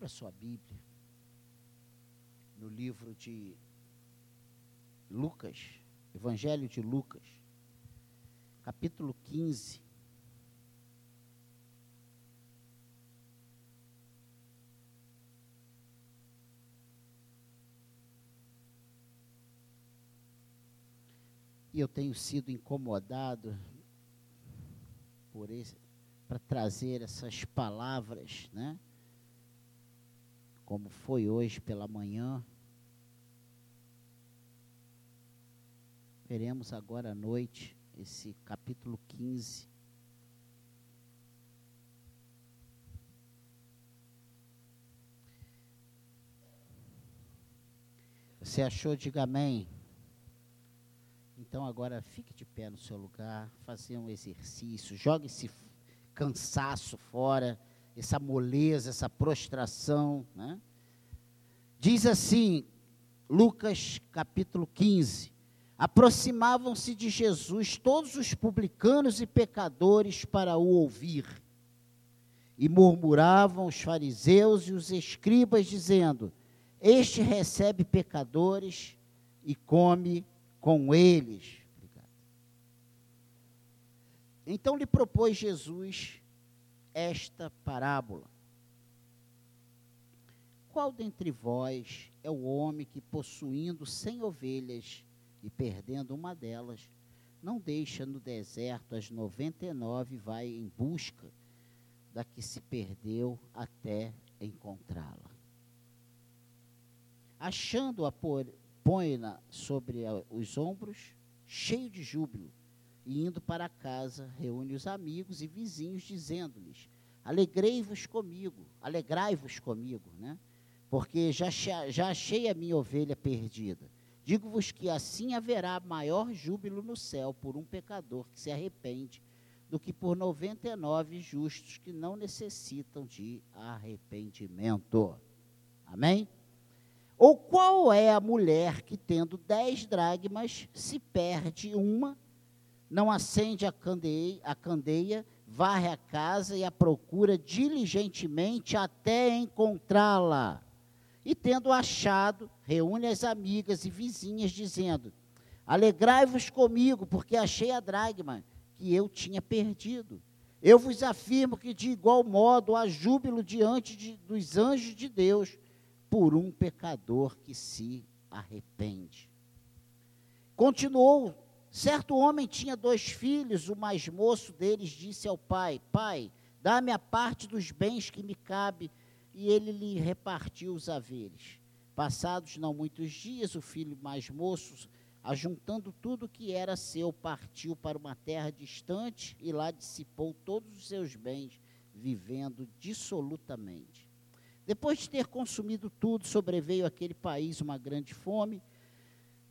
Abra sua Bíblia no livro de Lucas, Evangelho de Lucas, capítulo 15. E eu tenho sido incomodado por esse, para trazer essas palavras, né? Como foi hoje pela manhã. Veremos agora à noite esse capítulo 15. Você achou? Diga amém. Então agora fique de pé no seu lugar, fazer um exercício, jogue esse cansaço fora, essa moleza, essa prostração. Né? Diz assim, Lucas capítulo 15: Aproximavam-se de Jesus todos os publicanos e pecadores para o ouvir. E murmuravam os fariseus e os escribas, dizendo: Este recebe pecadores e come com eles. Então lhe propôs Jesus esta parábola. Qual dentre vós é o homem que, possuindo cem ovelhas e perdendo uma delas, não deixa no deserto as noventa e nove e vai em busca da que se perdeu até encontrá-la? Achando-a, põe-na sobre os ombros, cheio de júbilo, e indo para casa, reúne os amigos e vizinhos, dizendo-lhes: Alegrei-vos comigo, alegrai-vos comigo, né? Porque já, já achei a minha ovelha perdida. Digo-vos que assim haverá maior júbilo no céu por um pecador que se arrepende do que por 99 justos que não necessitam de arrependimento. Amém? Ou qual é a mulher que, tendo dez dragmas, se perde uma, não acende a candeia, a candeia, varre a casa e a procura diligentemente até encontrá-la? E tendo achado, reúne as amigas e vizinhas, dizendo: Alegrai-vos comigo, porque achei a dragma que eu tinha perdido. Eu vos afirmo que, de igual modo, há júbilo diante de, dos anjos de Deus por um pecador que se arrepende. Continuou: certo homem tinha dois filhos, o mais moço deles disse ao pai: Pai, dá-me a parte dos bens que me cabe, e ele lhe repartiu os haveres. Passados não muitos dias, o filho mais moço, ajuntando tudo que era seu, partiu para uma terra distante e lá dissipou todos os seus bens, vivendo dissolutamente. Depois de ter consumido tudo, sobreveio àquele país uma grande fome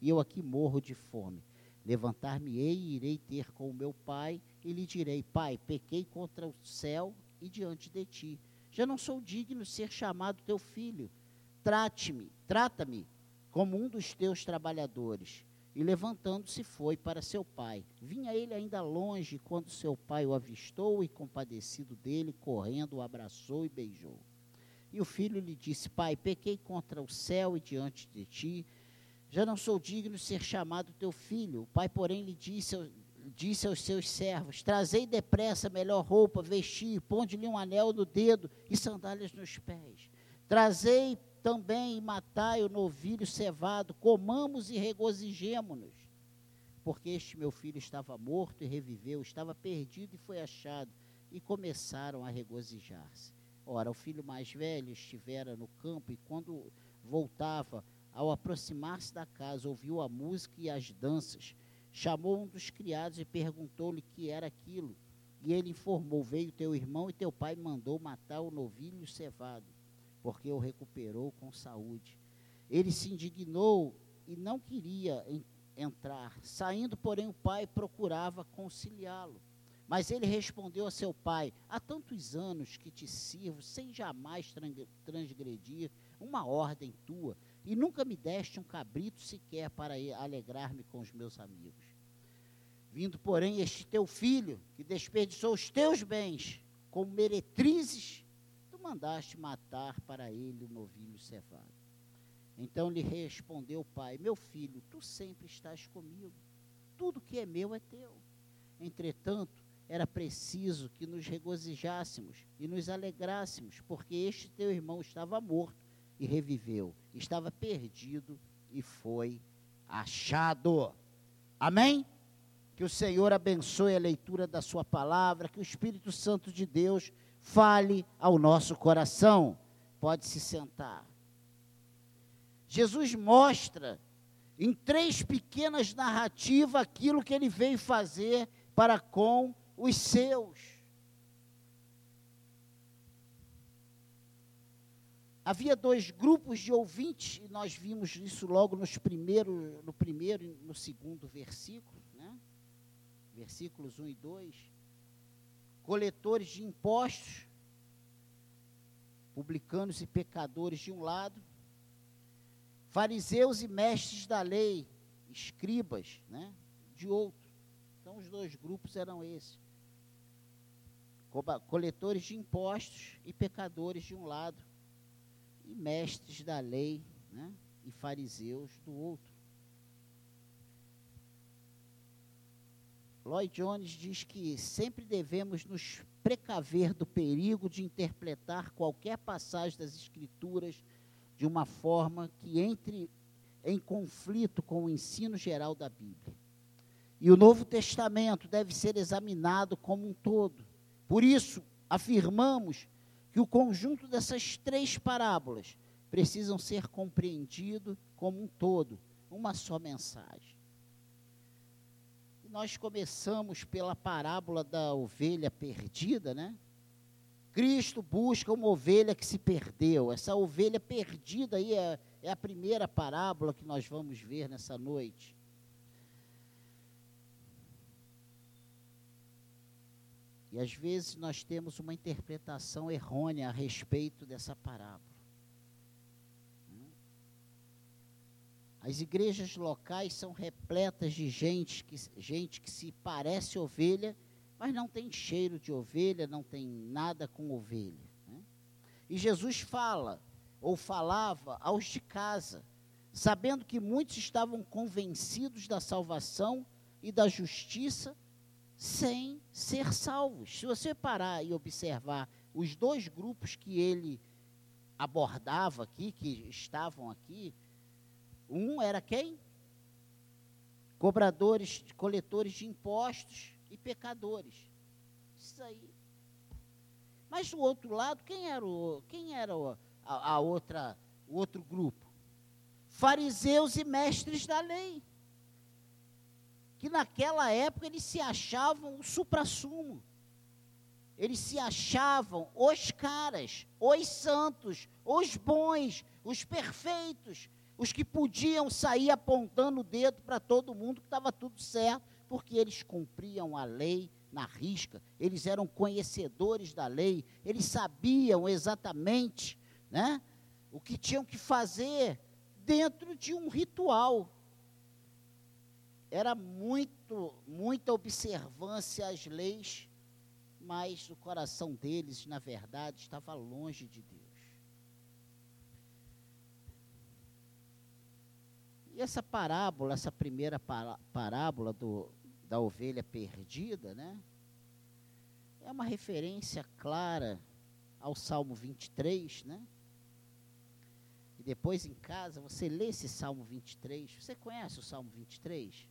e eu aqui morro de fome? Levantar-me-ei e irei ter com o meu pai e lhe direi: Pai, pequei contra o céu e diante de ti. Já não sou digno de ser chamado teu filho. Trate-me, trata-me como um dos teus trabalhadores. E levantando-se foi para seu pai. Vinha ele ainda longe quando seu pai o avistou e, compadecido dele, correndo, o abraçou e beijou. E o filho lhe disse: Pai, pequei contra o céu e diante de ti. Já não sou digno de ser chamado teu filho. O pai, porém, lhe disse, disse aos seus servos: Trazei depressa melhor roupa, vestir, ponde-lhe um anel no dedo e sandálias nos pés. Trazei também e matai o novilho cevado, comamos e regozijemo-nos. Porque este meu filho estava morto e reviveu, estava perdido e foi achado. E começaram a regozijar-se. Ora, o filho mais velho estivera no campo e quando voltava, ao aproximar-se da casa, ouviu a música e as danças. Chamou um dos criados e perguntou-lhe que era aquilo. E ele informou: Veio teu irmão e teu pai mandou matar o novilho cevado. porque o recuperou com saúde. Ele se indignou e não queria entrar. Saindo, porém, o pai procurava conciliá-lo. Mas ele respondeu a seu pai: Há tantos anos que te sirvo, sem jamais transgredir uma ordem tua, e nunca me deste um cabrito sequer para alegrar-me com os meus amigos. Vindo, porém, este teu filho, que desperdiçou os teus bens como meretrizes, tu mandaste matar para ele o novilho cevado. Então lhe respondeu o pai: Meu filho, tu sempre estás comigo, tudo que é meu é teu. Entretanto, era preciso que nos regozijássemos e nos alegrássemos, porque este teu irmão estava morto e reviveu, estava perdido e foi achado. Amém? Que o Senhor abençoe a leitura da Sua palavra, que o Espírito Santo de Deus fale ao nosso coração. Pode se sentar. Jesus mostra em três pequenas narrativas aquilo que ele veio fazer para com os seus. Havia dois grupos de ouvintes, e nós vimos isso logo nos primeiro, no primeiro e no segundo versículo, né? versículos 1 e 2. Coletores de impostos, publicanos e pecadores de um lado, fariseus e mestres da lei, escribas, né? de outro. Então, os dois grupos eram esses coletores de impostos e pecadores de um lado, e mestres da lei né, e fariseus do outro. Lloyd Jones diz que sempre devemos nos precaver do perigo de interpretar qualquer passagem das Escrituras de uma forma que entre em conflito com o ensino geral da Bíblia. E o Novo Testamento deve ser examinado como um todo por isso, afirmamos que o conjunto dessas três parábolas precisam ser compreendido como um todo, uma só mensagem. E nós começamos pela parábola da ovelha perdida, né? Cristo busca uma ovelha que se perdeu. Essa ovelha perdida aí é, é a primeira parábola que nós vamos ver nessa noite. E às vezes nós temos uma interpretação errônea a respeito dessa parábola. As igrejas locais são repletas de gente que, gente que se parece ovelha, mas não tem cheiro de ovelha, não tem nada com ovelha. Né? E Jesus fala, ou falava, aos de casa, sabendo que muitos estavam convencidos da salvação e da justiça, sem ser salvos. Se você parar e observar os dois grupos que ele abordava aqui, que estavam aqui, um era quem? Cobradores, coletores de impostos e pecadores. Isso aí. Mas do outro lado, quem era o, quem era o, a, a outra, o outro grupo? Fariseus e mestres da lei que naquela época eles se achavam o supra-sumo. Eles se achavam os caras, os santos, os bons, os perfeitos, os que podiam sair apontando o dedo para todo mundo que estava tudo certo, porque eles cumpriam a lei na risca, eles eram conhecedores da lei, eles sabiam exatamente né, o que tinham que fazer dentro de um ritual era muito, muita observância às leis, mas o coração deles, na verdade, estava longe de Deus. E essa parábola, essa primeira parábola do, da ovelha perdida, né? É uma referência clara ao Salmo 23, né? E depois em casa você lê esse Salmo 23. Você conhece o Salmo 23?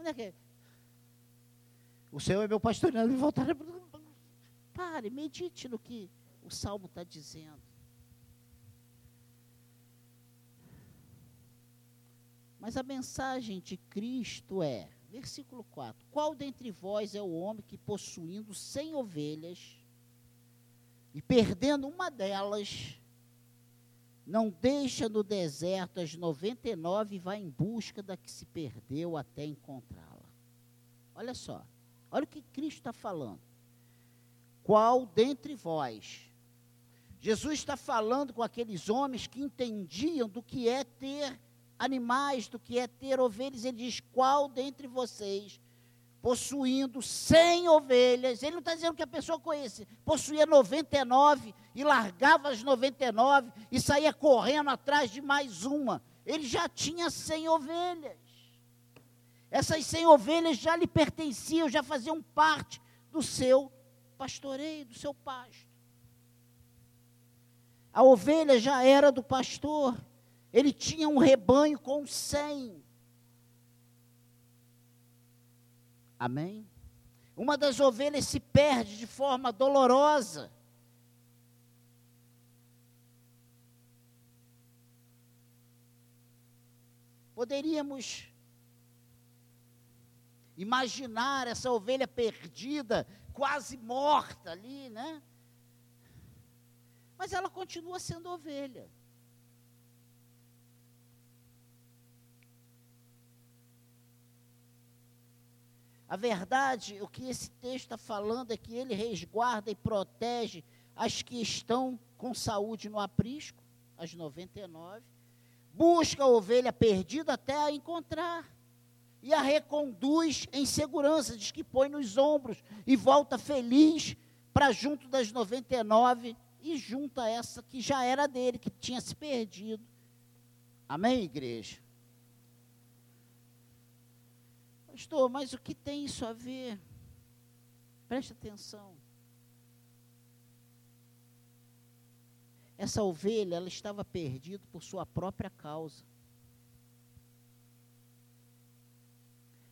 Onde é que é? O Senhor é meu pastor, não me voltará. Pare, medite no que o Salmo está dizendo. Mas a mensagem de Cristo é, versículo 4: Qual dentre vós é o homem que, possuindo cem ovelhas, E perdendo uma delas, não deixa no deserto as 99 e vai em busca da que se perdeu até encontrá-la. Olha só, olha o que Cristo está falando. Qual dentre vós? Jesus está falando com aqueles homens que entendiam do que é ter animais, do que é ter ovelhas. Ele diz: qual dentre vocês possuindo 100 ovelhas, ele não está dizendo que a pessoa conhece, possuía 99 e largava as 99 e saía correndo atrás de mais uma. Ele já tinha 100 ovelhas. Essas 100 ovelhas já lhe pertenciam, já faziam parte do seu pastoreio, do seu pasto. A ovelha já era do pastor. Ele tinha um rebanho com 100. Amém? Uma das ovelhas se perde de forma dolorosa. Poderíamos imaginar essa ovelha perdida, quase morta ali, né? Mas ela continua sendo ovelha. A verdade, o que esse texto está falando é que ele resguarda e protege as que estão com saúde no aprisco, as 99, busca a ovelha perdida até a encontrar e a reconduz em segurança, diz que põe nos ombros e volta feliz para junto das 99 e junta essa que já era dele, que tinha se perdido. Amém, igreja? Pastor, mas o que tem isso a ver? Preste atenção. Essa ovelha, ela estava perdida por sua própria causa.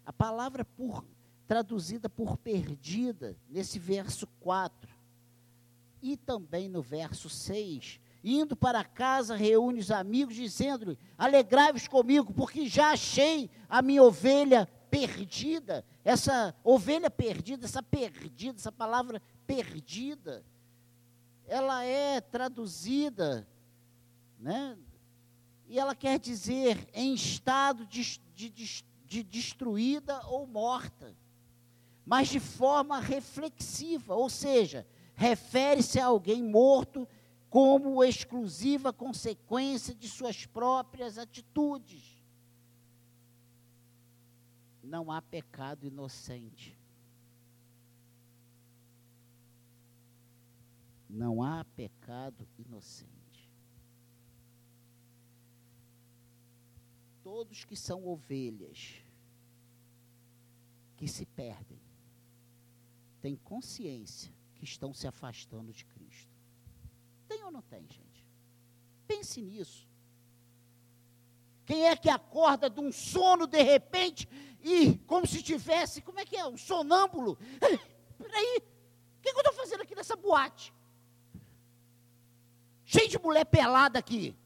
A palavra por, traduzida por perdida, nesse verso 4, e também no verso 6, indo para casa, reúne os amigos, dizendo-lhe: Alegrai-vos comigo, porque já achei a minha ovelha perdida, essa ovelha perdida, essa perdida, essa palavra perdida, ela é traduzida, né? E ela quer dizer em estado de, de, de, de destruída ou morta, mas de forma reflexiva, ou seja, refere-se a alguém morto como exclusiva consequência de suas próprias atitudes não há pecado inocente. Não há pecado inocente. Todos que são ovelhas, que se perdem, têm consciência que estão se afastando de Cristo. Tem ou não tem, gente? Pense nisso. Quem é que acorda de um sono de repente e como se tivesse, como é que é? Um sonâmbulo? Peraí, o que, que eu estou fazendo aqui nessa boate? Cheio de mulher pelada aqui.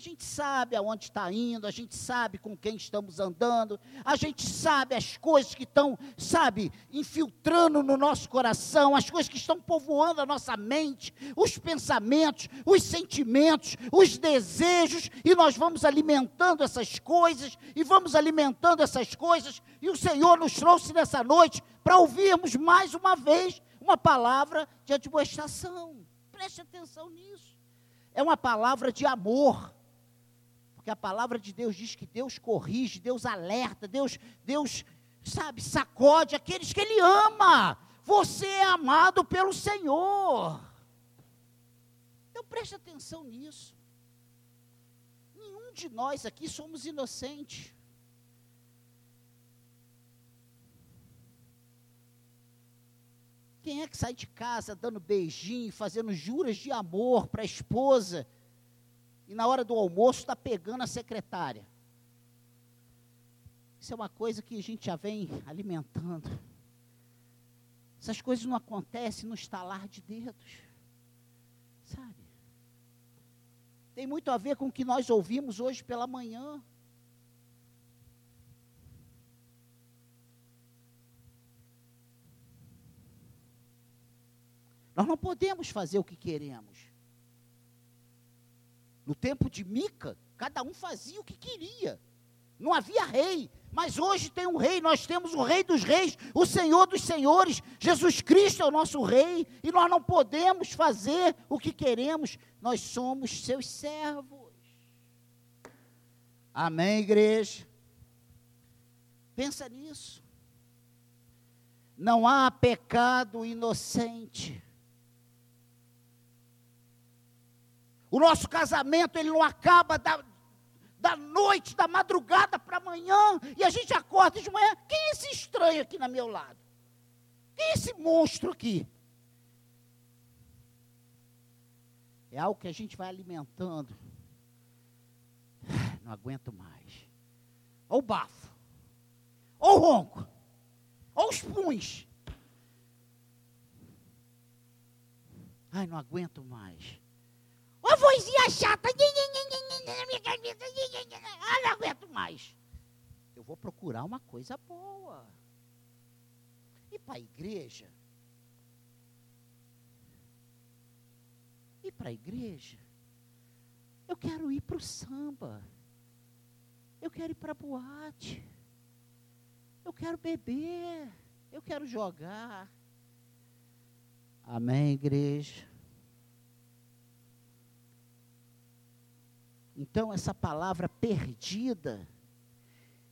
A gente sabe aonde está indo, a gente sabe com quem estamos andando, a gente sabe as coisas que estão, sabe, infiltrando no nosso coração, as coisas que estão povoando a nossa mente, os pensamentos, os sentimentos, os desejos, e nós vamos alimentando essas coisas, e vamos alimentando essas coisas, e o Senhor nos trouxe nessa noite para ouvirmos mais uma vez uma palavra de admoestação. Preste atenção nisso. É uma palavra de amor porque a palavra de Deus diz que Deus corrige, Deus alerta, Deus, Deus, sabe, sacode aqueles que Ele ama. Você é amado pelo Senhor. Então preste atenção nisso. Nenhum de nós aqui somos inocentes. Quem é que sai de casa dando beijinho, fazendo juras de amor para a esposa? E na hora do almoço está pegando a secretária. Isso é uma coisa que a gente já vem alimentando. Essas coisas não acontecem no estalar de dedos. Sabe? Tem muito a ver com o que nós ouvimos hoje pela manhã. Nós não podemos fazer o que queremos. No tempo de Mica, cada um fazia o que queria. Não havia rei, mas hoje tem um rei, nós temos o rei dos reis, o Senhor dos senhores, Jesus Cristo é o nosso rei, e nós não podemos fazer o que queremos, nós somos seus servos. Amém, igreja? Pensa nisso. Não há pecado inocente. O nosso casamento ele não acaba da, da noite, da madrugada para amanhã, e a gente acorda de manhã. Quem é esse estranho aqui na meu lado? Quem é esse monstro aqui? É algo que a gente vai alimentando. Não aguento mais. Ou bafo. Ou ronco. Olha os punhos. Ai, não aguento mais. Chata. Não aguento mais. Eu vou procurar uma coisa boa. E para a igreja? E para a igreja? Eu quero ir para o samba. Eu quero ir para a boate. Eu quero beber. Eu quero jogar. Amém, igreja? Então, essa palavra perdida,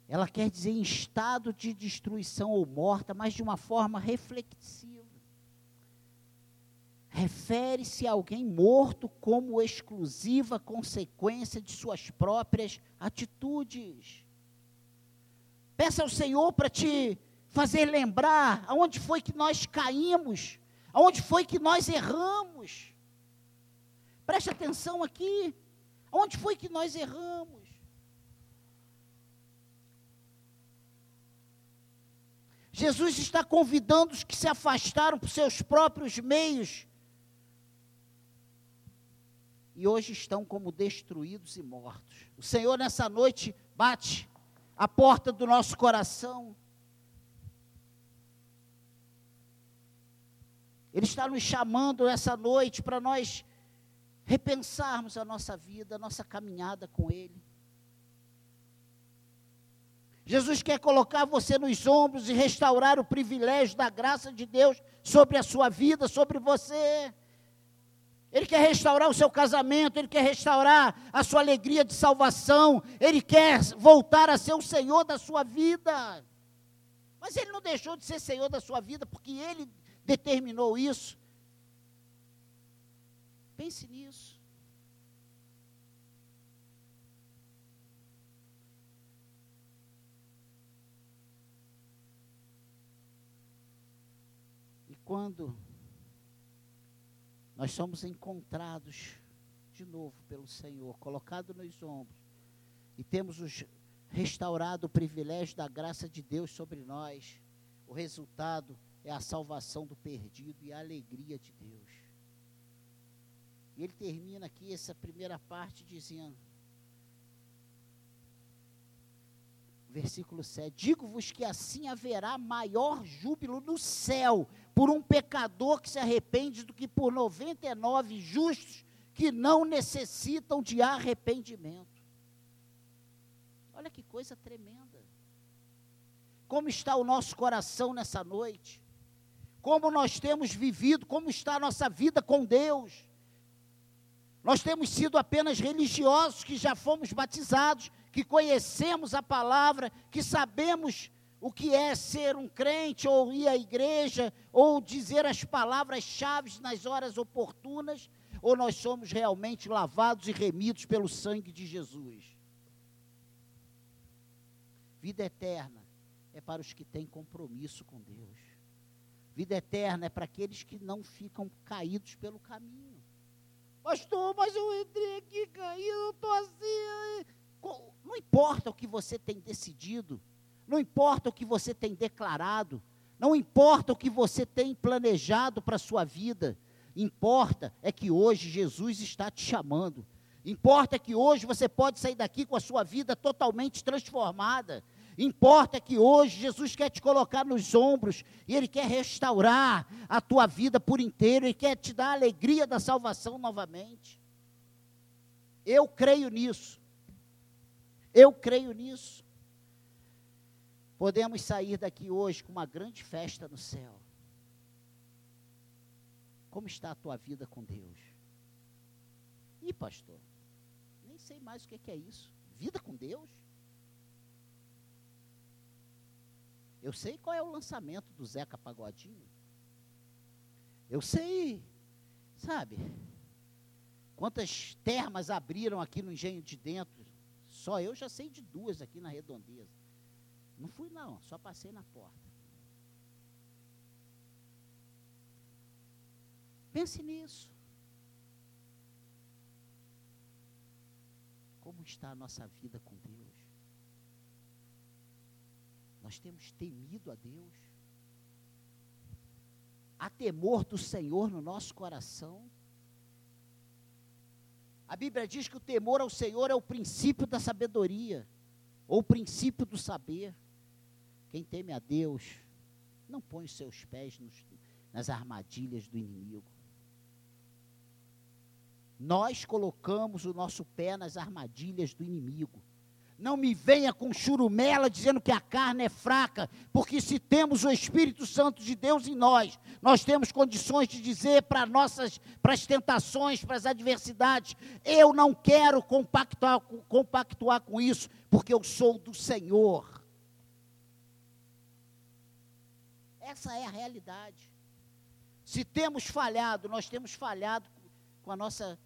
ela quer dizer em estado de destruição ou morta, mas de uma forma reflexiva. Refere-se a alguém morto como exclusiva consequência de suas próprias atitudes. Peça ao Senhor para te fazer lembrar aonde foi que nós caímos, aonde foi que nós erramos. Preste atenção aqui. Onde foi que nós erramos? Jesus está convidando os que se afastaram por seus próprios meios e hoje estão como destruídos e mortos. O Senhor nessa noite bate a porta do nosso coração. Ele está nos chamando nessa noite para nós repensarmos a nossa vida, a nossa caminhada com Ele. Jesus quer colocar você nos ombros e restaurar o privilégio da graça de Deus sobre a sua vida, sobre você. Ele quer restaurar o seu casamento, Ele quer restaurar a sua alegria de salvação, Ele quer voltar a ser o Senhor da sua vida. Mas Ele não deixou de ser Senhor da sua vida, porque Ele determinou isso. Pense nisso. E quando nós somos encontrados de novo pelo Senhor, colocado nos ombros, e temos os restaurado o privilégio da graça de Deus sobre nós. O resultado é a salvação do perdido e a alegria de Deus. E ele termina aqui essa primeira parte dizendo: versículo 7: Digo-vos que assim haverá maior júbilo no céu por um pecador que se arrepende do que por 99 justos que não necessitam de arrependimento. Olha que coisa tremenda. Como está o nosso coração nessa noite? Como nós temos vivido, como está a nossa vida com Deus? Nós temos sido apenas religiosos que já fomos batizados, que conhecemos a palavra, que sabemos o que é ser um crente, ou ir à igreja, ou dizer as palavras-chave nas horas oportunas, ou nós somos realmente lavados e remidos pelo sangue de Jesus. Vida eterna é para os que têm compromisso com Deus. Vida eterna é para aqueles que não ficam caídos pelo caminho. Pastor, mas eu entrei aqui caído, eu estou assim. Não importa o que você tem decidido, não importa o que você tem declarado, não importa o que você tem planejado para a sua vida, importa é que hoje Jesus está te chamando. Importa que hoje você pode sair daqui com a sua vida totalmente transformada. Importa que hoje Jesus quer te colocar nos ombros e Ele quer restaurar a tua vida por inteiro, Ele quer te dar a alegria da salvação novamente. Eu creio nisso. Eu creio nisso. Podemos sair daqui hoje com uma grande festa no céu. Como está a tua vida com Deus? Ih, pastor, nem sei mais o que é isso. Vida com Deus? Eu sei qual é o lançamento do Zeca Pagodinho. Eu sei, sabe, quantas termas abriram aqui no engenho de dentro. Só eu já sei de duas aqui na redondeza. Não fui não, só passei na porta. Pense nisso. Como está a nossa vida com Deus? Nós temos temido a Deus. Há temor do Senhor no nosso coração. A Bíblia diz que o temor ao Senhor é o princípio da sabedoria, ou o princípio do saber. Quem teme a Deus não põe os seus pés nos, nas armadilhas do inimigo. Nós colocamos o nosso pé nas armadilhas do inimigo. Não me venha com churumela dizendo que a carne é fraca, porque se temos o Espírito Santo de Deus em nós, nós temos condições de dizer para nossas, para as tentações, para as adversidades, eu não quero compactuar, compactuar com isso, porque eu sou do Senhor. Essa é a realidade. Se temos falhado, nós temos falhado com a nossa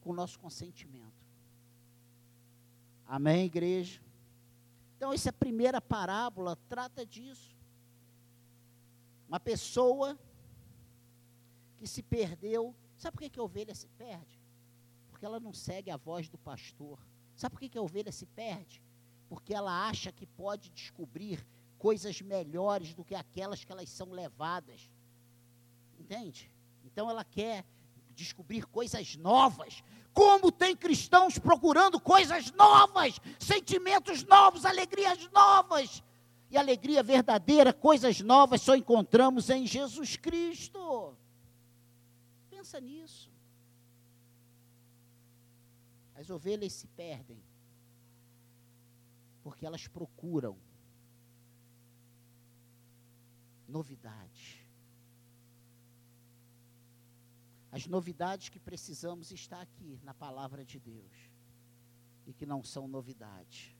com o nosso consentimento. Amém, igreja? Então, essa primeira parábola trata disso. Uma pessoa que se perdeu. Sabe por que, que a ovelha se perde? Porque ela não segue a voz do pastor. Sabe por que, que a ovelha se perde? Porque ela acha que pode descobrir coisas melhores do que aquelas que elas são levadas. Entende? Então ela quer descobrir coisas novas. Como tem cristãos procurando coisas novas, sentimentos novos, alegrias novas. E alegria verdadeira, coisas novas só encontramos em Jesus Cristo. Pensa nisso. As ovelhas se perdem porque elas procuram novidades. As novidades que precisamos está aqui na palavra de Deus. E que não são novidades.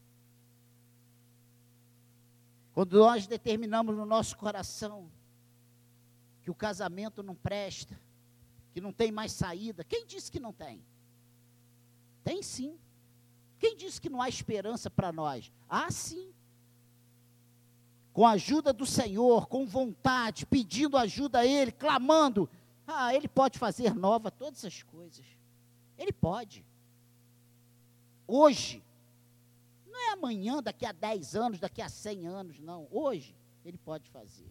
Quando nós determinamos no nosso coração que o casamento não presta, que não tem mais saída, quem disse que não tem? Tem sim. Quem disse que não há esperança para nós? Há sim. Com a ajuda do Senhor, com vontade, pedindo ajuda a Ele, clamando, ah, ele pode fazer nova todas as coisas. Ele pode. Hoje. Não é amanhã, daqui a 10 anos, daqui a 100 anos, não. Hoje, ele pode fazer.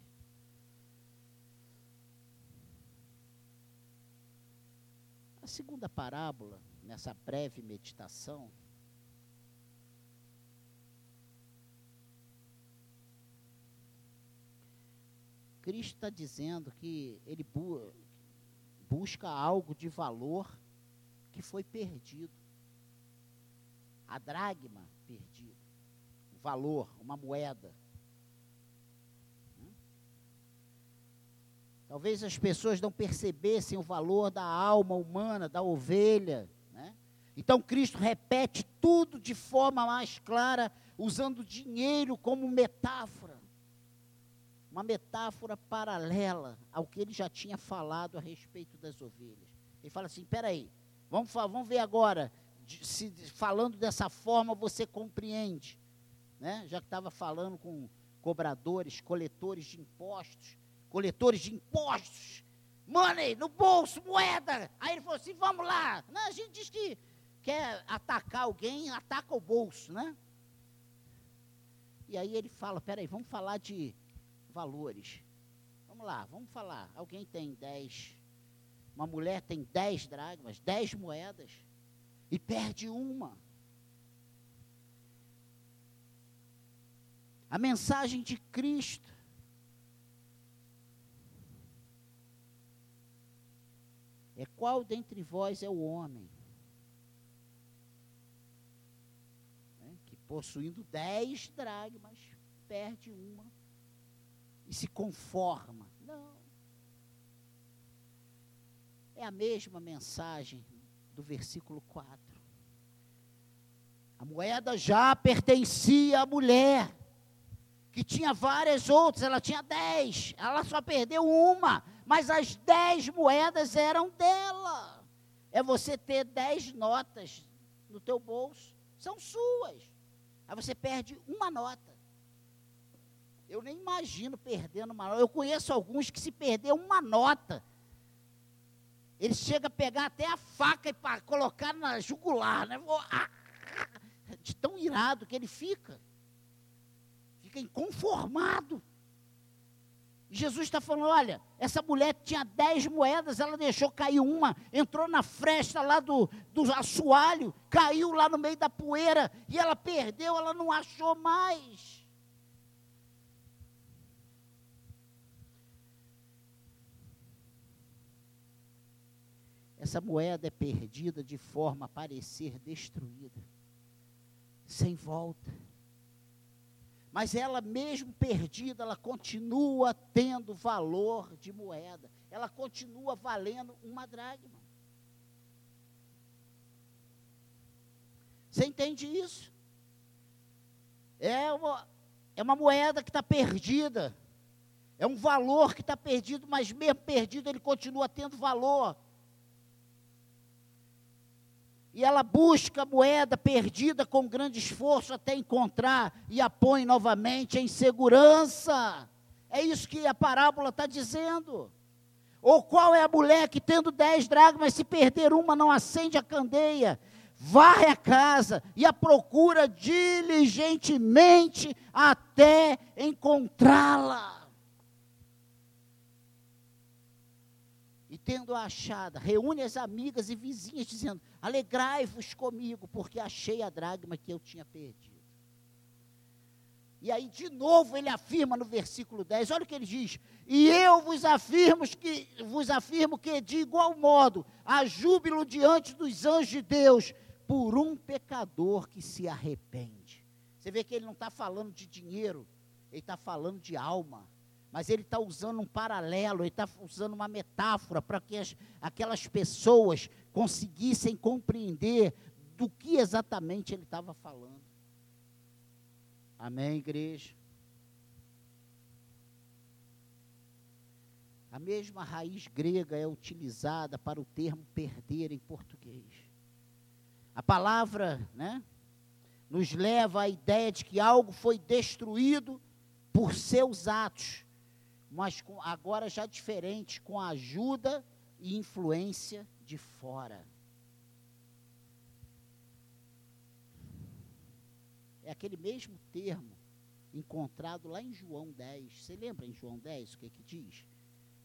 A segunda parábola, nessa breve meditação, Cristo está dizendo que ele busca algo de valor que foi perdido. A dragma perdida. O valor, uma moeda. Talvez as pessoas não percebessem o valor da alma humana, da ovelha. Né? Então Cristo repete tudo de forma mais clara, usando dinheiro como metáfora uma metáfora paralela ao que ele já tinha falado a respeito das ovelhas. Ele fala assim: peraí, vamos, vamos ver agora, se falando dessa forma você compreende. Né? Já que estava falando com cobradores, coletores de impostos, coletores de impostos, money no bolso, moeda. Aí ele falou assim: vamos lá. Não, a gente diz que quer atacar alguém, ataca o bolso, né? E aí ele fala: peraí, vamos falar de valores. Vamos lá, vamos falar. Alguém tem 10, uma mulher tem 10 dragmas, 10 moedas, e perde uma. A mensagem de Cristo. É qual dentre vós é o homem né, que possuindo dez dragmas perde uma e se conforma? Não. É a mesma mensagem do versículo 4. A moeda já pertencia à mulher, que tinha várias outras, ela tinha dez, ela só perdeu uma, mas as dez moedas eram dela. É você ter dez notas no teu bolso, são suas. Aí você perde uma nota. Eu nem imagino perdendo uma nota. Eu conheço alguns que se perder uma nota, ele chega a pegar até a faca e para colocar na jugular, né? Ah, de tão irado que ele fica. Fica inconformado. Jesus está falando: olha, essa mulher tinha dez moedas, ela deixou cair uma, entrou na fresta lá do, do assoalho, caiu lá no meio da poeira, e ela perdeu, ela não achou mais. Essa moeda é perdida de forma a parecer destruída, sem volta. Mas ela, mesmo perdida, ela continua tendo valor de moeda. Ela continua valendo uma dracma. Você entende isso? É uma, é uma moeda que está perdida. É um valor que está perdido, mas mesmo perdido ele continua tendo valor e ela busca a moeda perdida com grande esforço até encontrar e a põe novamente em segurança. É isso que a parábola está dizendo. Ou qual é a mulher que, tendo dez dracmas, se perder uma, não acende a candeia, varre a casa e a procura diligentemente até encontrá-la. Tendo-a achada, reúne as amigas e vizinhas, dizendo: Alegrai-vos comigo, porque achei a dragma que eu tinha perdido. E aí, de novo, ele afirma no versículo 10, olha o que ele diz: E eu vos afirmo que, vos afirmo que, de igual modo, há júbilo diante dos anjos de Deus por um pecador que se arrepende. Você vê que ele não está falando de dinheiro, ele está falando de alma mas ele está usando um paralelo, ele está usando uma metáfora para que as, aquelas pessoas conseguissem compreender do que exatamente ele estava falando. Amém, igreja? A mesma raiz grega é utilizada para o termo perder em português. A palavra, né, nos leva à ideia de que algo foi destruído por seus atos mas com, agora já diferente, com a ajuda e influência de fora. É aquele mesmo termo encontrado lá em João 10. Você lembra em João 10 o que, que diz?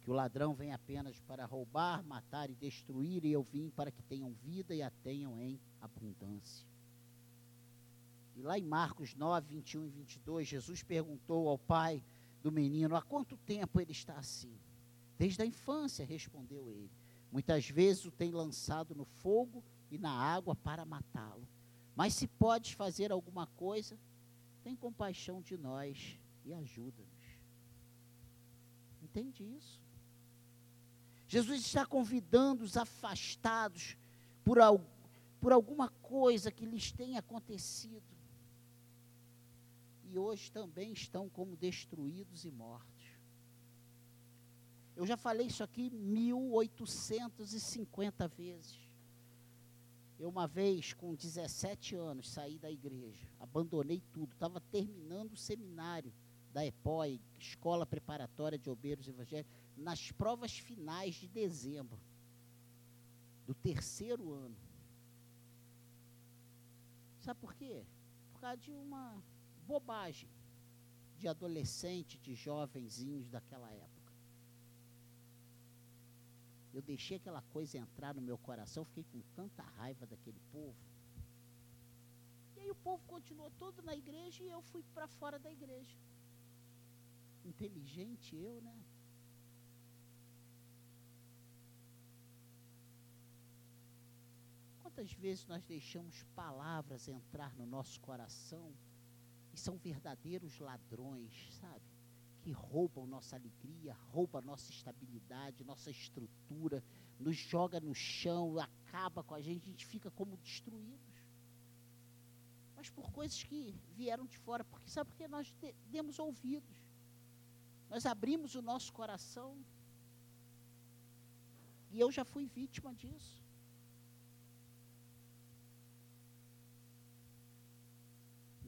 Que o ladrão vem apenas para roubar, matar e destruir, e eu vim para que tenham vida e a tenham em abundância. E lá em Marcos 9, 21 e 22, Jesus perguntou ao Pai: do menino: Há quanto tempo ele está assim? Desde a infância, respondeu ele. Muitas vezes o tem lançado no fogo e na água para matá-lo. Mas se podes fazer alguma coisa, tem compaixão de nós e ajuda-nos. Entende isso? Jesus está convidando os afastados por, por alguma coisa que lhes tenha acontecido hoje também estão como destruídos e mortos. Eu já falei isso aqui 1850 vezes. Eu, uma vez, com 17 anos, saí da igreja, abandonei tudo, estava terminando o seminário da EPOI, Escola Preparatória de Obreiros Evangélicos, nas provas finais de dezembro do terceiro ano. Sabe por quê? Por causa de uma bobagem de adolescente, de jovenzinhos daquela época. Eu deixei aquela coisa entrar no meu coração, fiquei com tanta raiva daquele povo. E aí o povo continuou todo na igreja e eu fui para fora da igreja. Inteligente eu, né? Quantas vezes nós deixamos palavras entrar no nosso coração e são verdadeiros ladrões, sabe? Que roubam nossa alegria, roubam nossa estabilidade, nossa estrutura, nos joga no chão, acaba com a gente, a gente fica como destruídos. Mas por coisas que vieram de fora, porque sabe porque nós demos ouvidos. Nós abrimos o nosso coração. E eu já fui vítima disso.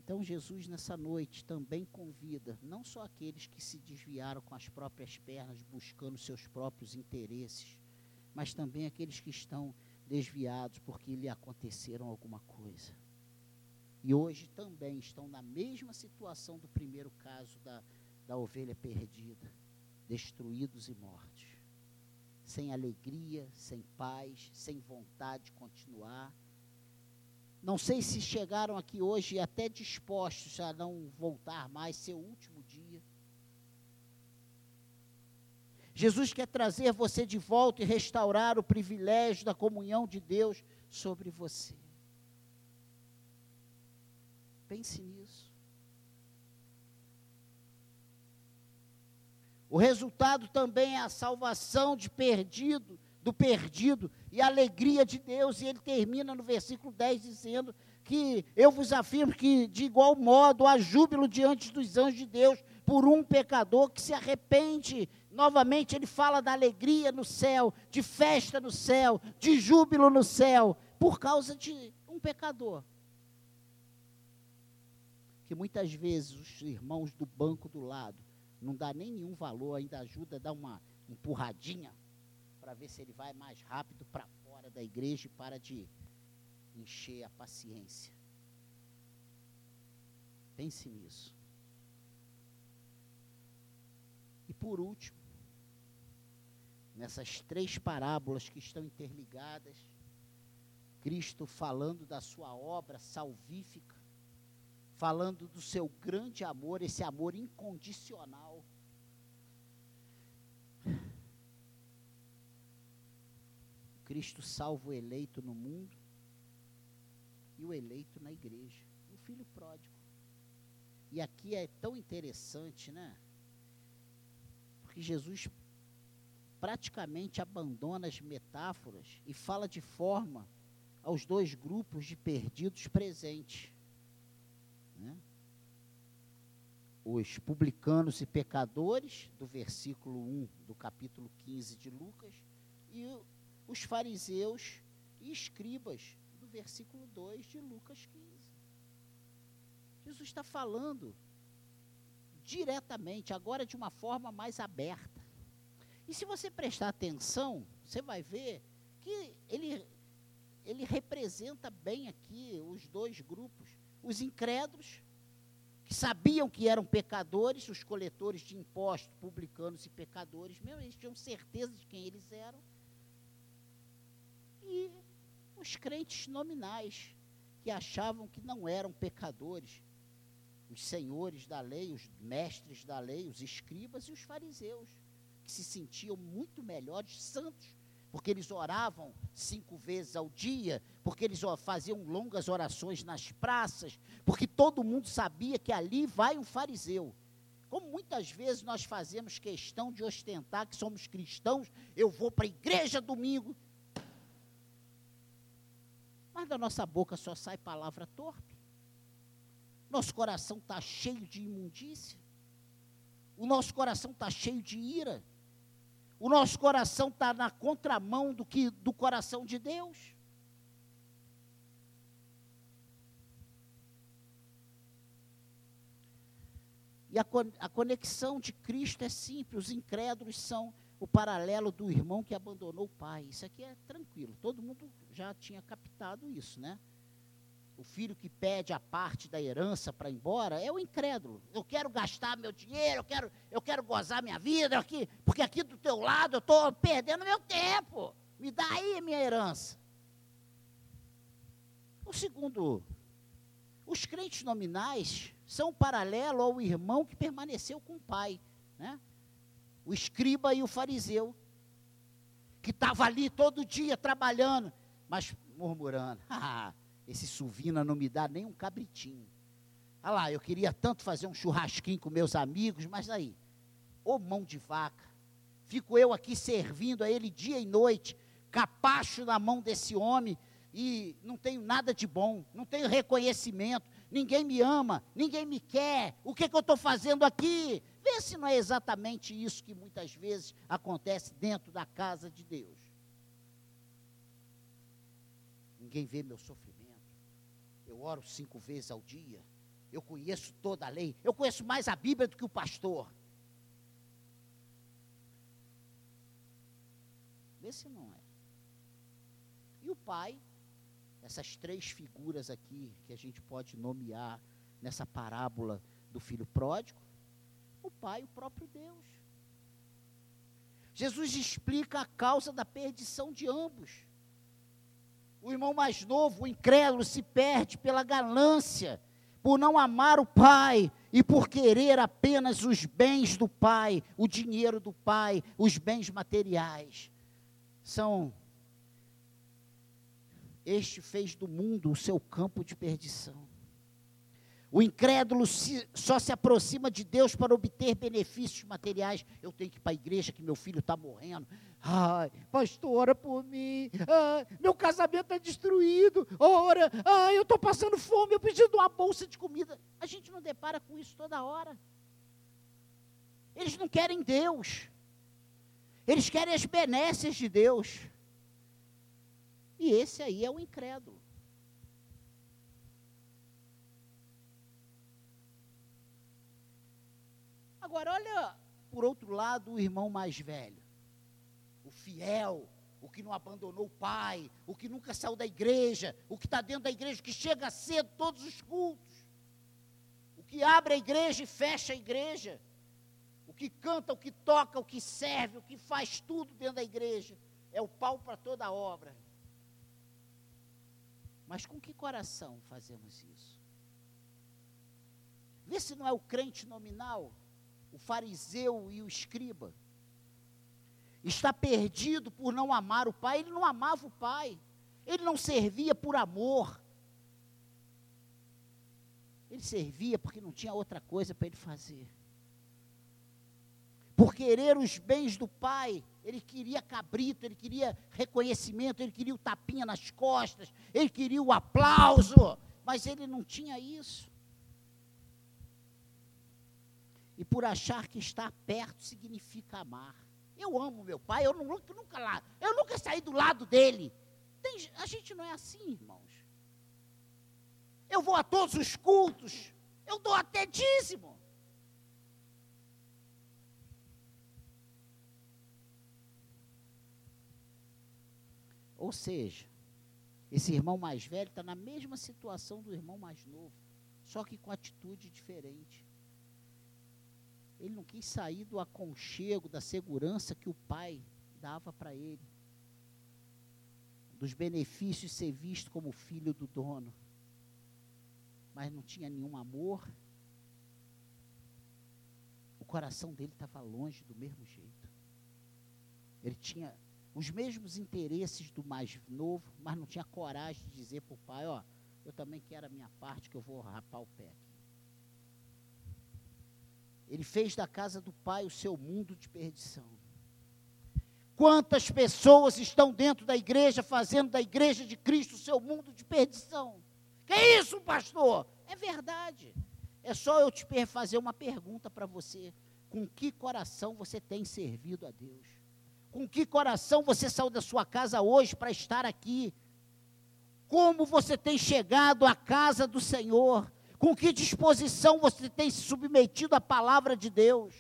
Então Jesus nessa noite também convida não só aqueles que se desviaram com as próprias pernas buscando seus próprios interesses, mas também aqueles que estão desviados porque lhe aconteceram alguma coisa. E hoje também estão na mesma situação do primeiro caso da, da ovelha perdida, destruídos e mortos. Sem alegria, sem paz, sem vontade de continuar. Não sei se chegaram aqui hoje até dispostos a não voltar mais, seu último dia. Jesus quer trazer você de volta e restaurar o privilégio da comunhão de Deus sobre você. Pense nisso. O resultado também é a salvação de perdido, do perdido e a alegria de Deus. E ele termina no versículo 10 dizendo que eu vos afirmo que de igual modo há júbilo diante dos anjos de Deus por um pecador que se arrepende Novamente ele fala da alegria no céu, de festa no céu, de júbilo no céu, por causa de um pecador. Que muitas vezes os irmãos do banco do lado não dá nenhum valor, ainda ajuda a dar uma empurradinha para ver se ele vai mais rápido para fora da igreja e para de encher a paciência. Pense nisso. E por último, nessas três parábolas que estão interligadas, Cristo falando da sua obra salvífica, falando do seu grande amor, esse amor incondicional. Cristo salva o eleito no mundo e o eleito na igreja, o filho pródigo. E aqui é tão interessante, né? Porque Jesus praticamente abandona as metáforas e fala de forma aos dois grupos de perdidos presentes. Né? Os publicanos e pecadores, do versículo 1 do capítulo 15 de Lucas, e os fariseus e escribas, do versículo 2 de Lucas 15. Jesus está falando diretamente, agora de uma forma mais aberta. E se você prestar atenção, você vai ver que ele, ele representa bem aqui os dois grupos. Os incrédulos, que sabiam que eram pecadores, os coletores de impostos, publicanos e pecadores, mesmo eles tinham certeza de quem eles eram. E os crentes nominais, que achavam que não eram pecadores, os senhores da lei, os mestres da lei, os escribas e os fariseus que se sentiam muito melhores, santos, porque eles oravam cinco vezes ao dia, porque eles faziam longas orações nas praças, porque todo mundo sabia que ali vai um fariseu. Como muitas vezes nós fazemos questão de ostentar que somos cristãos, eu vou para a igreja domingo, mas da nossa boca só sai palavra torpe. Nosso coração está cheio de imundícia. O nosso coração está cheio de ira. O nosso coração está na contramão do que do coração de Deus. E a, a conexão de Cristo é simples. Os incrédulos são o paralelo do irmão que abandonou o pai. Isso aqui é tranquilo. Todo mundo já tinha captado isso, né? o filho que pede a parte da herança para ir embora é o incrédulo. Eu quero gastar meu dinheiro, eu quero, eu quero gozar minha vida aqui, porque aqui do teu lado eu estou perdendo meu tempo. Me dá aí a minha herança. O segundo, Os crentes nominais são paralelo ao irmão que permaneceu com o pai, né? O escriba e o fariseu, que estava ali todo dia trabalhando, mas murmurando: ah, esse Suvina não me dá nem um cabritinho. Ah lá, eu queria tanto fazer um churrasquinho com meus amigos, mas aí, ô mão de vaca, fico eu aqui servindo a ele dia e noite, capacho na mão desse homem, e não tenho nada de bom, não tenho reconhecimento, ninguém me ama, ninguém me quer, o que, que eu estou fazendo aqui? Vê se não é exatamente isso que muitas vezes acontece dentro da casa de Deus. Ninguém vê meu sofrimento, eu oro cinco vezes ao dia, eu conheço toda a lei, eu conheço mais a Bíblia do que o pastor. Vê se não é. E o pai, essas três figuras aqui que a gente pode nomear nessa parábola do filho pródigo, o pai, o próprio Deus. Jesus explica a causa da perdição de ambos. O irmão mais novo, o incrédulo, se perde pela ganância por não amar o pai e por querer apenas os bens do pai, o dinheiro do pai, os bens materiais. São este fez do mundo o seu campo de perdição. O incrédulo só se aproxima de Deus para obter benefícios materiais. Eu tenho que ir para a igreja que meu filho está morrendo. Ai, pastor, ora por mim. Ai, meu casamento está destruído. Ora, ai, eu estou passando fome, eu preciso de uma bolsa de comida. A gente não depara com isso toda hora. Eles não querem Deus. Eles querem as benesses de Deus. E esse aí é o incrédulo. Agora, olha, por outro lado, o irmão mais velho, o fiel, o que não abandonou o pai, o que nunca saiu da igreja, o que está dentro da igreja, que chega cedo todos os cultos, o que abre a igreja e fecha a igreja, o que canta, o que toca, o que serve, o que faz tudo dentro da igreja, é o pau para toda obra. Mas com que coração fazemos isso? Vê se não é o crente nominal o fariseu e o escriba. Está perdido por não amar o pai. Ele não amava o pai. Ele não servia por amor. Ele servia porque não tinha outra coisa para ele fazer. Por querer os bens do pai, ele queria cabrito, ele queria reconhecimento, ele queria o tapinha nas costas, ele queria o aplauso, mas ele não tinha isso e por achar que estar perto significa amar. Eu amo meu pai, eu nunca, nunca lá, eu nunca saí do lado dele. Tem, a gente não é assim, irmãos. Eu vou a todos os cultos, eu dou até dízimo. Ou seja, esse irmão mais velho está na mesma situação do irmão mais novo, só que com atitude diferente. Ele não quis sair do aconchego, da segurança que o pai dava para ele. Dos benefícios de ser visto como filho do dono. Mas não tinha nenhum amor. O coração dele estava longe do mesmo jeito. Ele tinha os mesmos interesses do mais novo, mas não tinha coragem de dizer para o pai, ó, eu também quero a minha parte que eu vou rapar o pé. Ele fez da casa do Pai o seu mundo de perdição. Quantas pessoas estão dentro da igreja fazendo da igreja de Cristo o seu mundo de perdição? Que isso, pastor? É verdade. É só eu te fazer uma pergunta para você. Com que coração você tem servido a Deus? Com que coração você saiu da sua casa hoje para estar aqui? Como você tem chegado à casa do Senhor? Com que disposição você tem se submetido à palavra de Deus?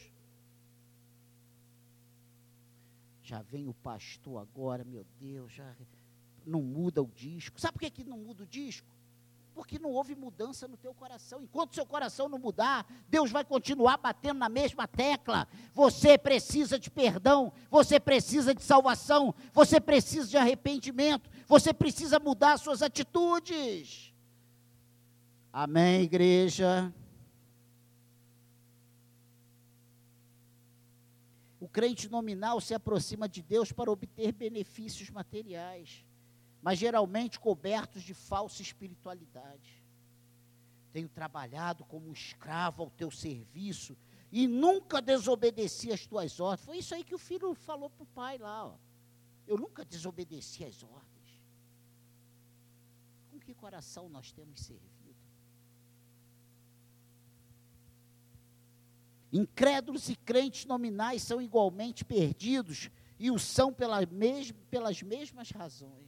Já vem o pastor agora, meu Deus, já não muda o disco. Sabe por que, que não muda o disco? Porque não houve mudança no teu coração. Enquanto seu coração não mudar, Deus vai continuar batendo na mesma tecla. Você precisa de perdão, você precisa de salvação, você precisa de arrependimento, você precisa mudar suas atitudes. Amém, igreja. O crente nominal se aproxima de Deus para obter benefícios materiais, mas geralmente cobertos de falsa espiritualidade. Tenho trabalhado como escravo ao teu serviço e nunca desobedeci às tuas ordens. Foi isso aí que o filho falou para o pai lá. Ó. Eu nunca desobedeci às ordens. Com que coração nós temos servido? Incrédulos e crentes nominais são igualmente perdidos e o são pela mes pelas mesmas razões.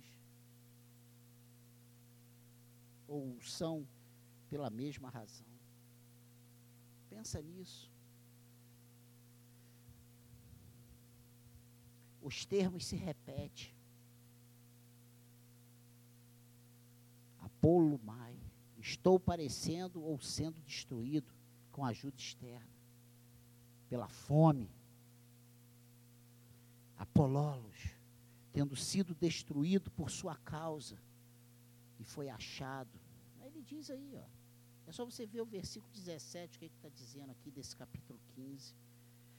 Ou são pela mesma razão. Pensa nisso. Os termos se repetem. Apolo Mai. Estou parecendo ou sendo destruído com ajuda externa pela fome. Apololos, tendo sido destruído por sua causa, e foi achado. Ele diz aí, ó. É só você ver o versículo 17, o que é está dizendo aqui desse capítulo 15.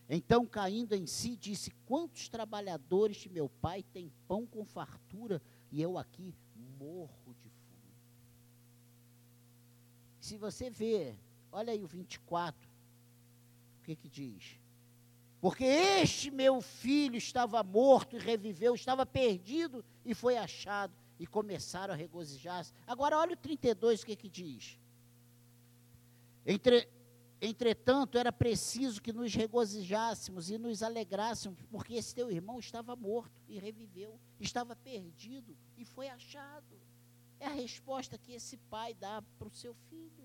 Então, caindo em si, disse: Quantos trabalhadores de meu pai têm pão com fartura e eu aqui morro de fome? Se você ver, olha aí o 24, que, que diz? Porque este meu filho estava morto e reviveu, estava perdido e foi achado. E começaram a regozijar-se. Agora, olha o 32, o que, que diz? Entre, entretanto, era preciso que nos regozijássemos e nos alegrássemos, porque esse teu irmão estava morto e reviveu, estava perdido e foi achado. É a resposta que esse pai dá para o seu filho.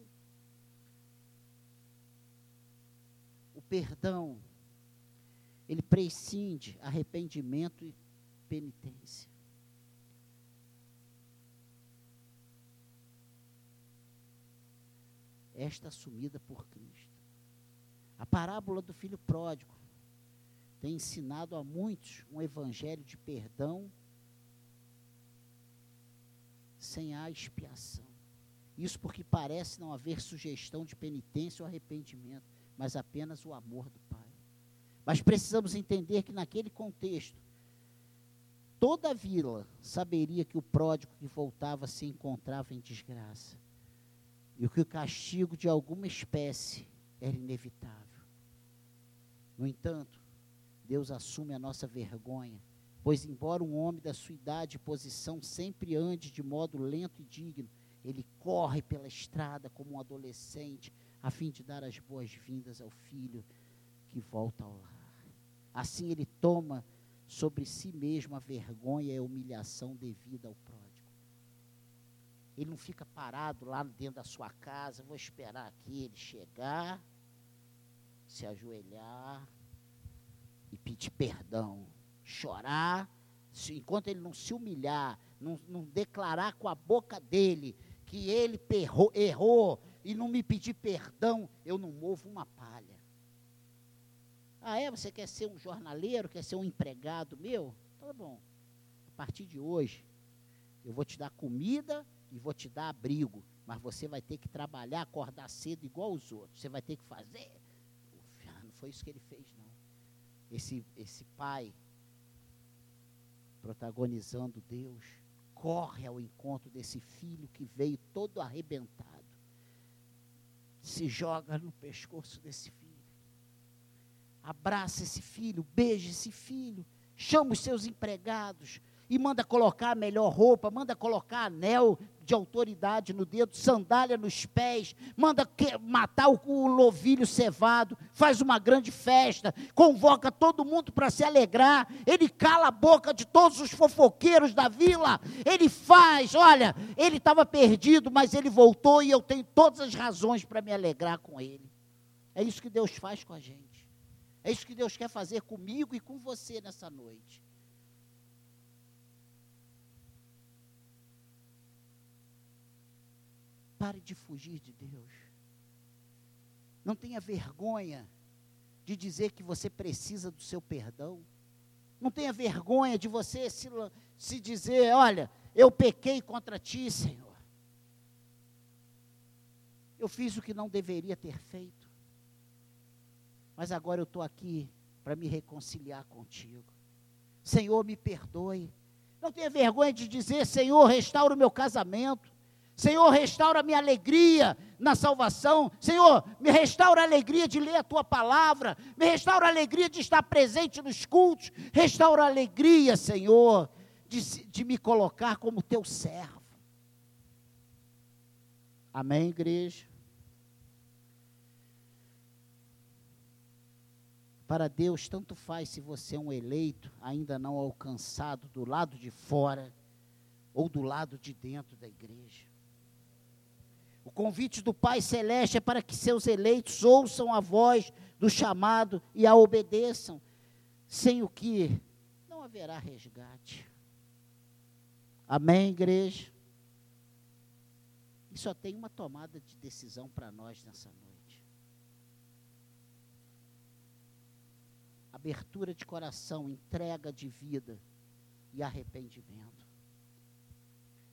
o perdão, ele prescinde arrependimento e penitência. Esta assumida por Cristo. A parábola do filho pródigo tem ensinado a muitos um evangelho de perdão sem a expiação. Isso porque parece não haver sugestão de penitência ou arrependimento mas apenas o amor do Pai. Mas precisamos entender que naquele contexto, toda a vila saberia que o pródigo que voltava se encontrava em desgraça e que o castigo de alguma espécie era inevitável. No entanto, Deus assume a nossa vergonha, pois, embora um homem da sua idade e posição sempre ande de modo lento e digno, ele corre pela estrada como um adolescente, a fim de dar as boas-vindas ao filho que volta ao lar. Assim ele toma sobre si mesmo a vergonha e a humilhação devida ao pródigo. Ele não fica parado lá dentro da sua casa, vou esperar aqui ele chegar, se ajoelhar e pedir perdão, chorar, se, enquanto ele não se humilhar, não, não declarar com a boca dele que ele perrou, errou, e não me pedir perdão, eu não movo uma palha. Ah, é? Você quer ser um jornaleiro, quer ser um empregado meu? Tá bom. A partir de hoje, eu vou te dar comida e vou te dar abrigo. Mas você vai ter que trabalhar, acordar cedo igual os outros. Você vai ter que fazer. Não foi isso que ele fez, não. Esse, esse pai, protagonizando Deus, corre ao encontro desse filho que veio todo arrebentado se joga no pescoço desse filho. Abraça esse filho, beija esse filho, chama os seus empregados e manda colocar a melhor roupa, manda colocar anel de autoridade no dedo, sandália nos pés, manda que, matar o, o novilho cevado, faz uma grande festa, convoca todo mundo para se alegrar, ele cala a boca de todos os fofoqueiros da vila, ele faz, olha, ele estava perdido, mas ele voltou e eu tenho todas as razões para me alegrar com ele. É isso que Deus faz com a gente. É isso que Deus quer fazer comigo e com você nessa noite. Pare de fugir de Deus. Não tenha vergonha de dizer que você precisa do seu perdão. Não tenha vergonha de você se, se dizer: Olha, eu pequei contra ti, Senhor. Eu fiz o que não deveria ter feito. Mas agora eu estou aqui para me reconciliar contigo. Senhor, me perdoe. Não tenha vergonha de dizer, Senhor, restaura o meu casamento. Senhor, restaura minha alegria na salvação. Senhor, me restaura a alegria de ler a tua palavra. Me restaura a alegria de estar presente nos cultos. Restaura a alegria, Senhor, de, de me colocar como teu servo. Amém, igreja? Para Deus, tanto faz se você é um eleito, ainda não alcançado do lado de fora ou do lado de dentro da igreja. O convite do Pai Celeste é para que seus eleitos ouçam a voz do chamado e a obedeçam, sem o que não haverá resgate. Amém, igreja? E só tem uma tomada de decisão para nós nessa noite. Abertura de coração, entrega de vida e arrependimento.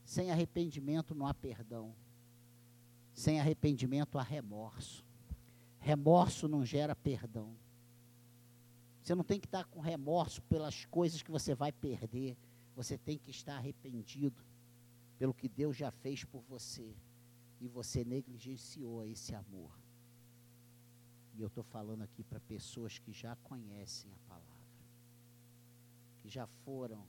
Sem arrependimento não há perdão. Sem arrependimento há remorso. Remorso não gera perdão. Você não tem que estar com remorso pelas coisas que você vai perder. Você tem que estar arrependido pelo que Deus já fez por você. E você negligenciou esse amor. E eu estou falando aqui para pessoas que já conhecem a palavra. Que já foram.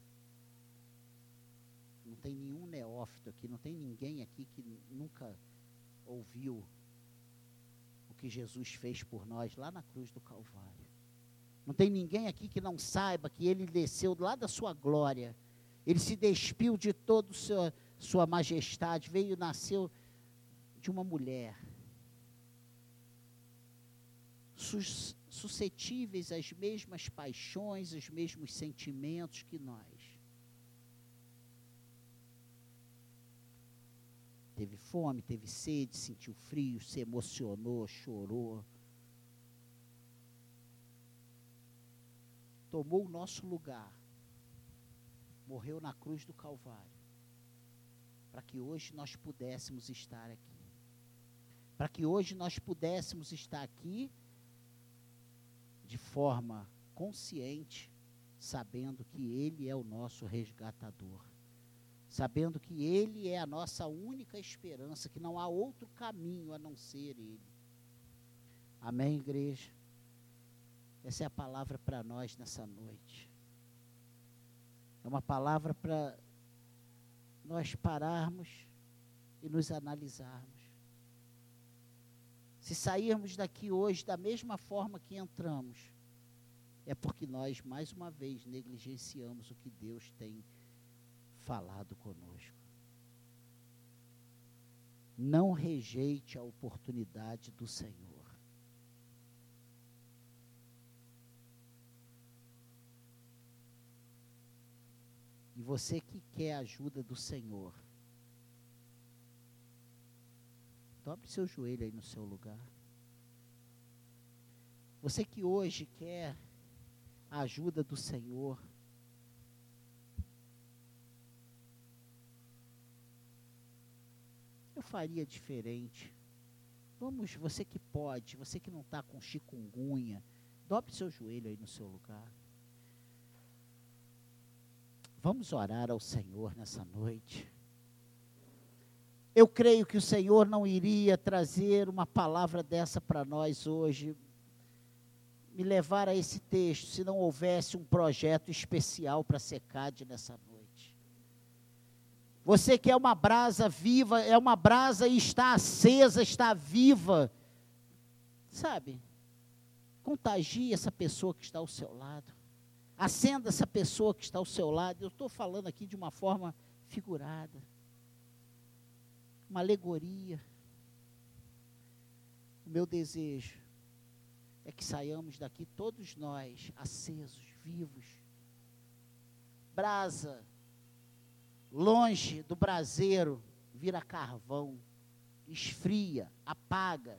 Não tem nenhum neófito aqui, não tem ninguém aqui que nunca ouviu o que Jesus fez por nós lá na cruz do Calvário. Não tem ninguém aqui que não saiba que ele desceu lá da sua glória. Ele se despiu de toda sua, sua majestade, veio e nasceu de uma mulher. Sus, suscetíveis às mesmas paixões, aos mesmos sentimentos que nós. Teve fome, teve sede, sentiu frio, se emocionou, chorou. Tomou o nosso lugar. Morreu na cruz do Calvário. Para que hoje nós pudéssemos estar aqui. Para que hoje nós pudéssemos estar aqui de forma consciente, sabendo que Ele é o nosso resgatador sabendo que Ele é a nossa única esperança, que não há outro caminho a não ser Ele. Amém, igreja? Essa é a palavra para nós nessa noite. É uma palavra para nós pararmos e nos analisarmos. Se sairmos daqui hoje da mesma forma que entramos, é porque nós, mais uma vez, negligenciamos o que Deus tem falado conosco. Não rejeite a oportunidade do Senhor. E você que quer a ajuda do Senhor, dobre seu joelho aí no seu lugar. Você que hoje quer a ajuda do Senhor, eu faria diferente. Vamos, você que pode, você que não está com chikungunya, dobre seu joelho aí no seu lugar. Vamos orar ao Senhor nessa noite. Eu creio que o Senhor não iria trazer uma palavra dessa para nós hoje, me levar a esse texto, se não houvesse um projeto especial para SECAD nessa noite. Você que é uma brasa viva, é uma brasa e está acesa, está viva. Sabe? Contagie essa pessoa que está ao seu lado. Acenda essa pessoa que está ao seu lado. Eu estou falando aqui de uma forma figurada. Uma alegoria. O meu desejo é que saiamos daqui todos nós acesos, vivos. Brasa longe do braseiro, vira carvão, esfria, apaga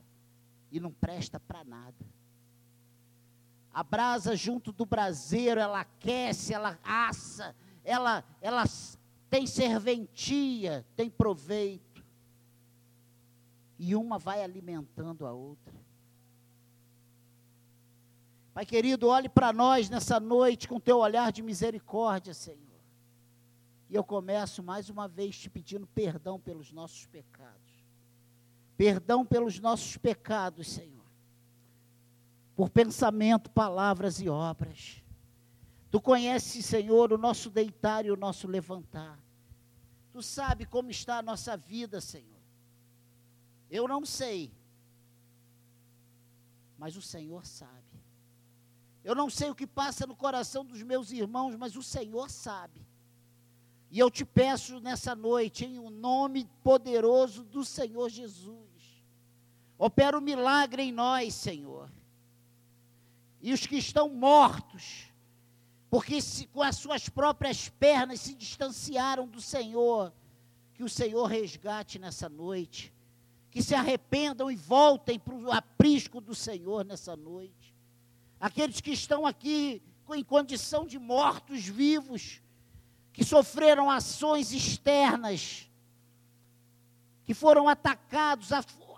e não presta para nada. A brasa junto do braseiro, ela aquece, ela assa, ela, ela tem serventia, tem proveito. E uma vai alimentando a outra. Pai querido, olhe para nós nessa noite com teu olhar de misericórdia, Senhor. E eu começo mais uma vez te pedindo perdão pelos nossos pecados. Perdão pelos nossos pecados, Senhor. Por pensamento, palavras e obras. Tu conheces, Senhor, o nosso deitar e o nosso levantar. Tu sabe como está a nossa vida, Senhor. Eu não sei, mas o Senhor sabe. Eu não sei o que passa no coração dos meus irmãos, mas o Senhor sabe. E eu te peço nessa noite, em o um nome poderoso do Senhor Jesus, opera o um milagre em nós, Senhor. E os que estão mortos, porque se, com as suas próprias pernas se distanciaram do Senhor, que o Senhor resgate nessa noite, que se arrependam e voltem para o aprisco do Senhor nessa noite aqueles que estão aqui em condição de mortos vivos, que sofreram ações externas, que foram atacados,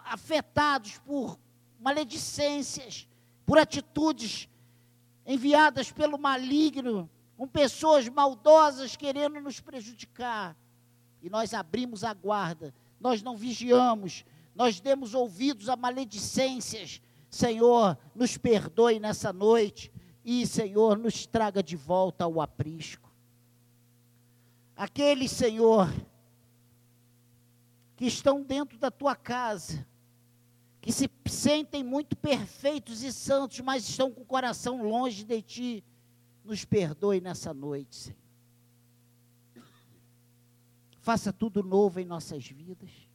afetados por maledicências, por atitudes enviadas pelo maligno, com pessoas maldosas querendo nos prejudicar. E nós abrimos a guarda, nós não vigiamos, nós demos ouvidos a maledicências, Senhor, nos perdoe nessa noite e, Senhor, nos traga de volta ao aprisco. Aqueles, Senhor, que estão dentro da tua casa, que se sentem muito perfeitos e santos, mas estão com o coração longe de ti, nos perdoe nessa noite, Senhor. Faça tudo novo em nossas vidas.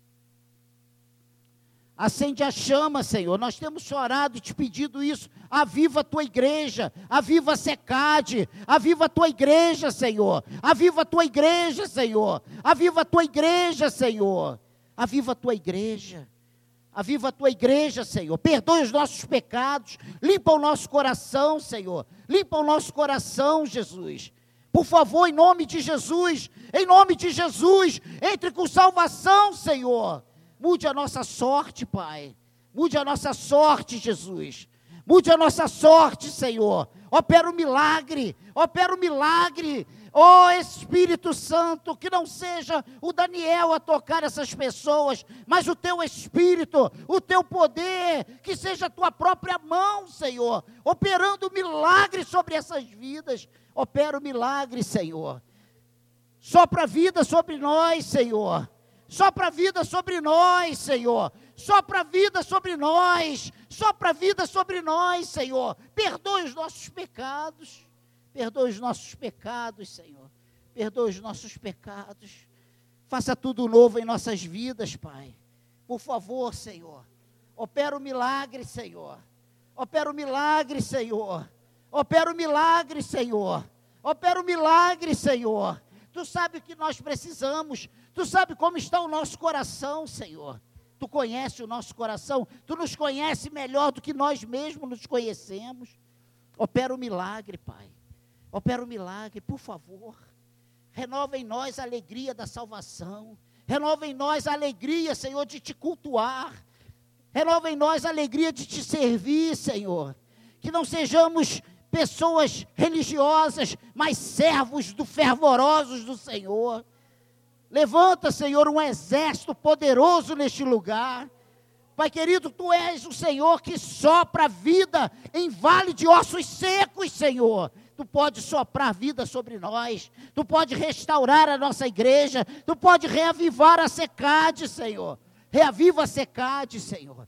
Acende a chama, Senhor. Nós temos chorado e te pedido isso. Aviva a tua igreja. Aviva a secade. Aviva a tua igreja, Senhor. Aviva a tua igreja, Senhor. Aviva a tua igreja, Senhor. Aviva a tua igreja. Aviva a tua igreja, Senhor. Perdoe os nossos pecados. Limpa o nosso coração, Senhor. Limpa o nosso coração, Jesus. Por favor, em nome de Jesus. Em nome de Jesus. Entre com salvação, Senhor Mude a nossa sorte, Pai. Mude a nossa sorte, Jesus. Mude a nossa sorte, Senhor. Opera o um milagre. Opera o um milagre. Ó oh, Espírito Santo, que não seja o Daniel a tocar essas pessoas, mas o teu Espírito, o teu poder, que seja a tua própria mão, Senhor, operando milagre sobre essas vidas. Opera o milagre, Senhor. Sopra a vida sobre nós, Senhor. Sopra a vida sobre nós, Senhor. Sopra a vida sobre nós. Sopra a vida sobre nós, Senhor. Perdoe os nossos pecados. Perdoe os nossos pecados, Senhor. Perdoe os nossos pecados. Faça tudo novo em nossas vidas, Pai. Por favor, Senhor. Opera o milagre, Senhor. Opera o milagre, Senhor. Opera o milagre, Senhor. Opera o milagre, Senhor. Tu sabe o que nós precisamos. Tu sabe como está o nosso coração, Senhor. Tu conhece o nosso coração. Tu nos conhece melhor do que nós mesmos nos conhecemos. Opera o milagre, Pai. Opera o milagre, por favor. Renova em nós a alegria da salvação. Renova em nós a alegria, Senhor, de te cultuar. Renova em nós a alegria de te servir, Senhor. Que não sejamos pessoas religiosas, mas servos do fervorosos do Senhor. Levanta, Senhor, um exército poderoso neste lugar. Pai querido, tu és o Senhor que sopra vida em vale de ossos secos, Senhor. Tu pode soprar vida sobre nós, tu pode restaurar a nossa igreja, tu pode reavivar a secade, Senhor. Reaviva a secade, Senhor.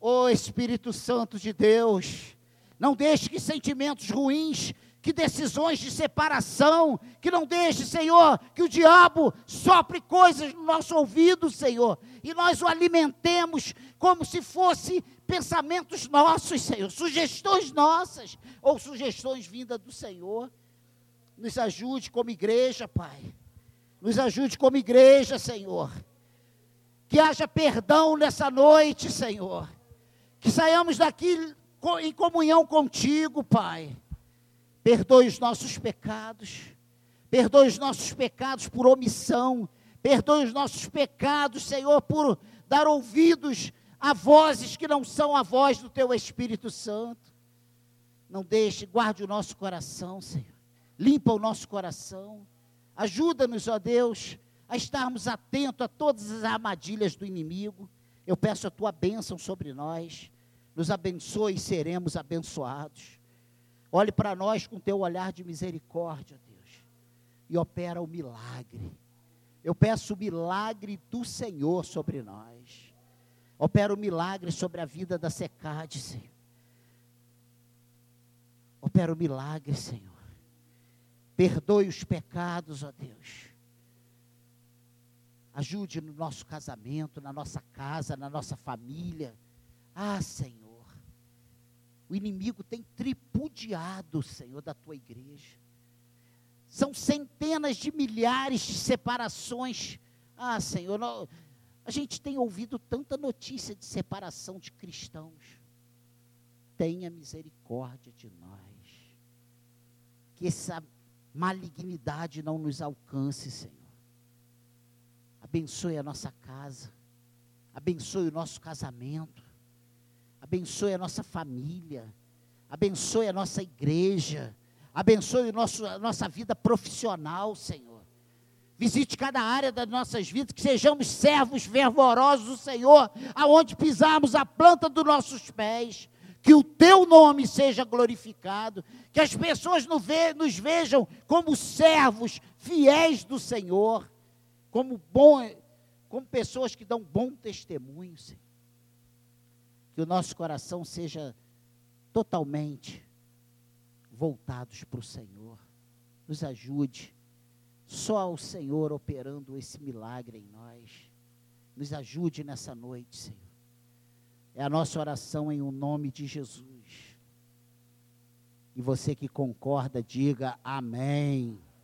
Ô oh, Espírito Santo de Deus, não deixe que sentimentos ruins, que decisões de separação, que não deixe, Senhor, que o diabo sopre coisas no nosso ouvido, Senhor, e nós o alimentemos como se fosse pensamentos nossos, Senhor, sugestões nossas ou sugestões vindas do Senhor. Nos ajude como igreja, Pai. Nos ajude como igreja, Senhor. Que haja perdão nessa noite, Senhor. Que saiamos daqui em comunhão contigo, Pai. Perdoe os nossos pecados. Perdoe os nossos pecados por omissão. Perdoe os nossos pecados, Senhor, por dar ouvidos a vozes que não são a voz do Teu Espírito Santo. Não deixe, guarde o nosso coração, Senhor. Limpa o nosso coração. Ajuda-nos, ó Deus, a estarmos atentos a todas as armadilhas do inimigo. Eu peço a tua bênção sobre nós. Nos abençoe e seremos abençoados. Olhe para nós com teu olhar de misericórdia, Deus, e opera o milagre. Eu peço o milagre do Senhor sobre nós. Opera o milagre sobre a vida da Secade, Senhor. Opera o milagre, Senhor. Perdoe os pecados, ó Deus. Ajude no nosso casamento, na nossa casa, na nossa família. Ah, Senhor. O inimigo tem tripudiado, Senhor, da tua igreja. São centenas de milhares de separações. Ah, Senhor, a gente tem ouvido tanta notícia de separação de cristãos. Tenha misericórdia de nós. Que essa malignidade não nos alcance, Senhor. Abençoe a nossa casa. Abençoe o nosso casamento. Abençoe a nossa família. Abençoe a nossa igreja. Abençoe nosso, a nossa vida profissional, Senhor. Visite cada área das nossas vidas, que sejamos servos fervorosos do Senhor, aonde pisarmos a planta dos nossos pés. Que o teu nome seja glorificado, que as pessoas nos vejam como servos fiéis do Senhor, como, bom, como pessoas que dão bom testemunho, Senhor. Que o nosso coração seja totalmente voltados para o Senhor. Nos ajude. Só o Senhor operando esse milagre em nós. Nos ajude nessa noite, Senhor. É a nossa oração em o um nome de Jesus. E você que concorda, diga amém.